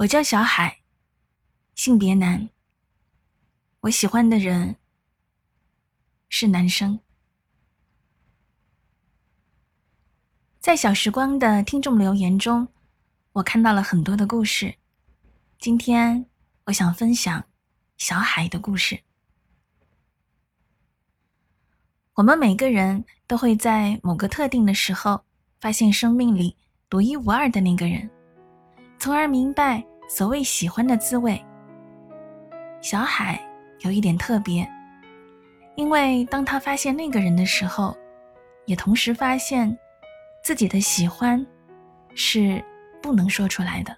我叫小海，性别男。我喜欢的人是男生。在小时光的听众留言中，我看到了很多的故事。今天我想分享小海的故事。我们每个人都会在某个特定的时候，发现生命里独一无二的那个人，从而明白。所谓喜欢的滋味，小海有一点特别，因为当他发现那个人的时候，也同时发现自己的喜欢是不能说出来的。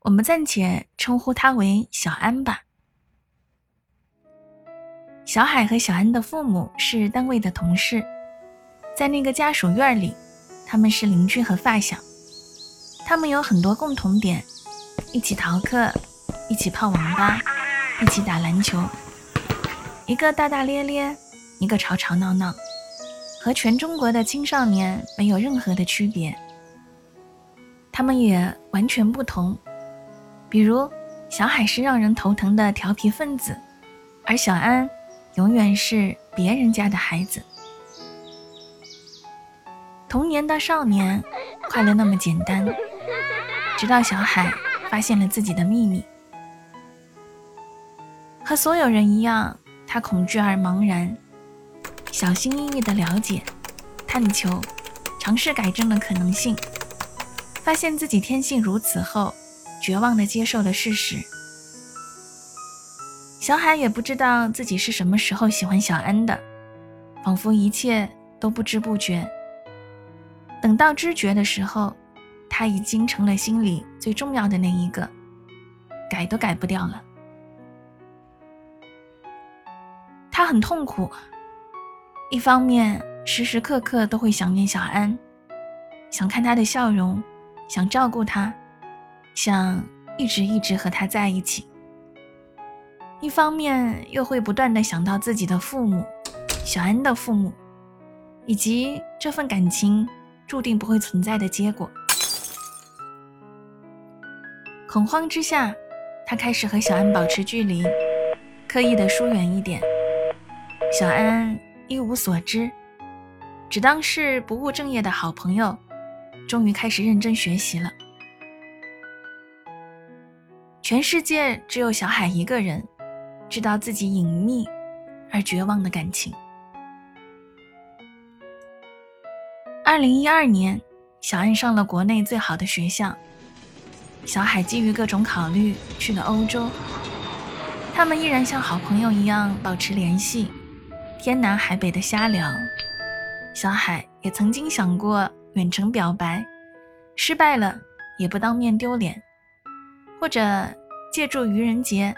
我们暂且称呼他为小安吧。小海和小安的父母是单位的同事，在那个家属院里，他们是邻居和发小。他们有很多共同点：一起逃课，一起泡网吧，一起打篮球。一个大大咧咧，一个吵吵闹闹，和全中国的青少年没有任何的区别。他们也完全不同。比如，小海是让人头疼的调皮分子，而小安永远是别人家的孩子。童年的少年，快乐那么简单。直到小海发现了自己的秘密，和所有人一样，他恐惧而茫然，小心翼翼地了解、探求、尝试改正的可能性，发现自己天性如此后，绝望地接受了事实。小海也不知道自己是什么时候喜欢小恩的，仿佛一切都不知不觉。等到知觉的时候。他已经成了心里最重要的那一个，改都改不掉了。他很痛苦，一方面时时刻刻都会想念小安，想看他的笑容，想照顾他，想一直一直和他在一起；一方面又会不断的想到自己的父母，小安的父母，以及这份感情注定不会存在的结果。恐慌之下，他开始和小安保持距离，刻意的疏远一点。小安一无所知，只当是不务正业的好朋友，终于开始认真学习了。全世界只有小海一个人，知道自己隐秘而绝望的感情。二零一二年，小安上了国内最好的学校。小海基于各种考虑去了欧洲，他们依然像好朋友一样保持联系，天南海北的瞎聊。小海也曾经想过远程表白，失败了也不当面丢脸，或者借助愚人节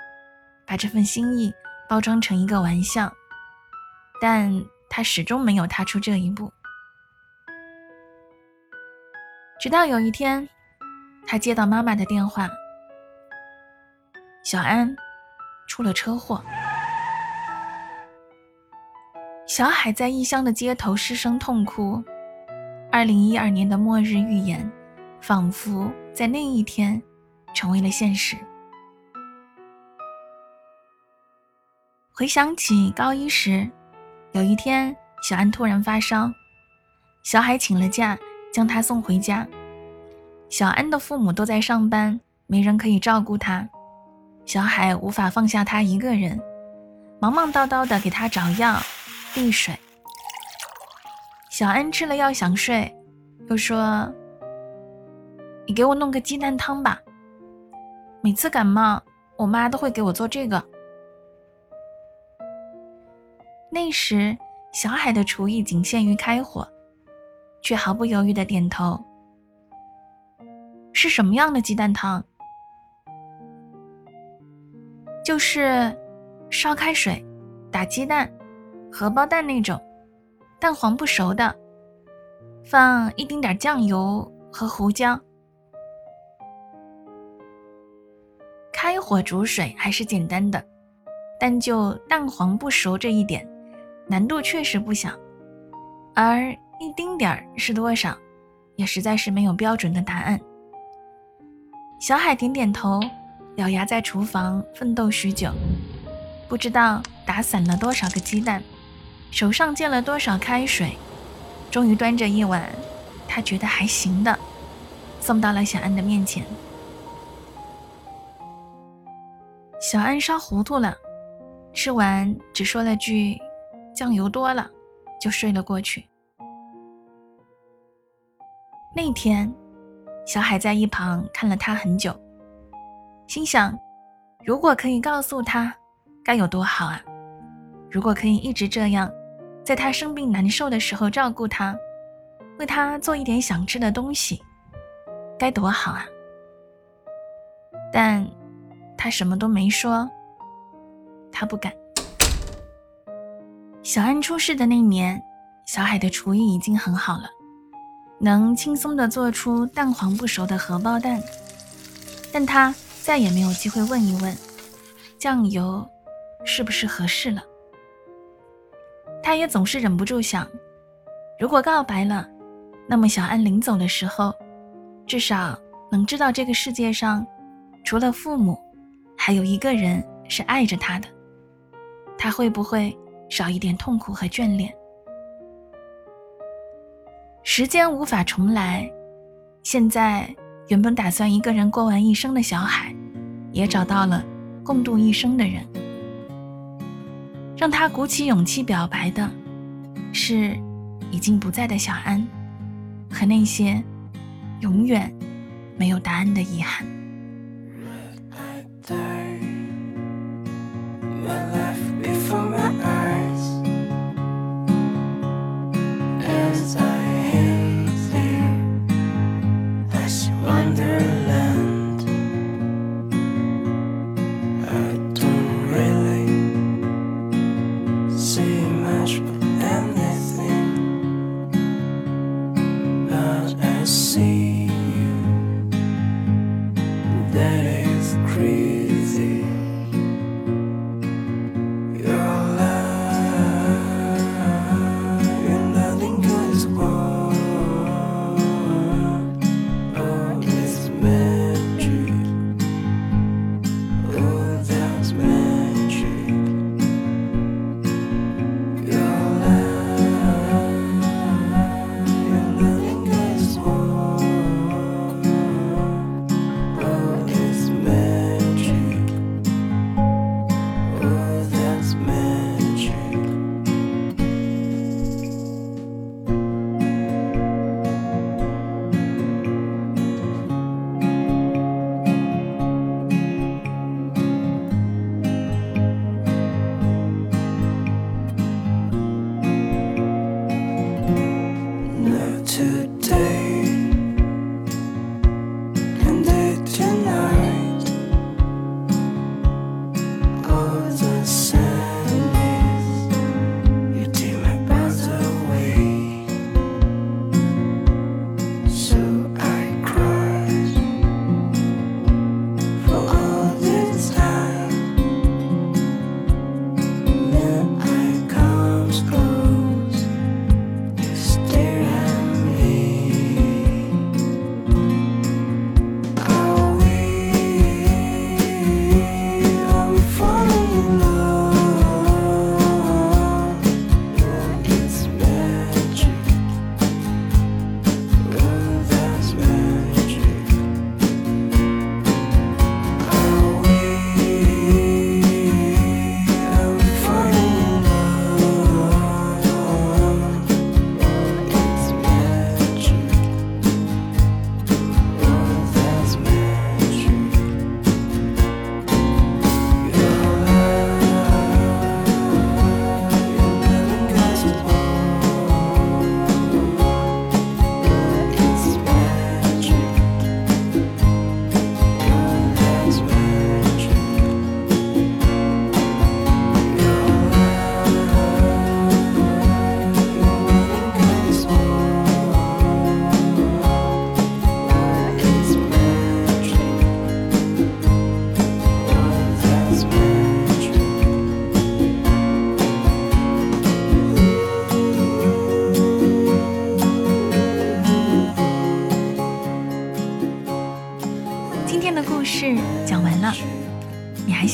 把这份心意包装成一个玩笑，但他始终没有踏出这一步。直到有一天。他接到妈妈的电话，小安出了车祸。小海在异乡的街头失声痛哭。二零一二年的末日预言，仿佛在那一天成为了现实。回想起高一时，有一天小安突然发烧，小海请了假，将他送回家。小安的父母都在上班，没人可以照顾他。小海无法放下他一个人，忙忙叨叨的给他找药、递水。小安吃了药想睡，又说：“你给我弄个鸡蛋汤吧。每次感冒，我妈都会给我做这个。”那时，小海的厨艺仅限于开火，却毫不犹豫的点头。是什么样的鸡蛋汤？就是烧开水，打鸡蛋，荷包蛋那种，蛋黄不熟的，放一丁点酱油和胡椒，开火煮水还是简单的，但就蛋黄不熟这一点，难度确实不小。而一丁点儿是多少，也实在是没有标准的答案。小海点点头，咬牙在厨房奋斗许久，不知道打散了多少个鸡蛋，手上溅了多少开水，终于端着一碗他觉得还行的，送到了小安的面前。小安烧糊涂了，吃完只说了句：“酱油多了。”就睡了过去。那天，小海在一旁看了他很久，心想：如果可以告诉他，该有多好啊！如果可以一直这样，在他生病难受的时候照顾他，为他做一点想吃的东西，该多好啊！但，他什么都没说，他不敢。小安出事的那年，小海的厨艺已经很好了，能轻松地做出蛋黄不熟的荷包蛋。但他再也没有机会问一问，酱油是不是合适了。他也总是忍不住想，如果告白了，那么小安临走的时候，至少能知道这个世界上，除了父母，还有一个人是爱着他的。他会不会？少一点痛苦和眷恋。时间无法重来，现在原本打算一个人过完一生的小海，也找到了共度一生的人。让他鼓起勇气表白的，是已经不在的小安，和那些永远没有答案的遗憾。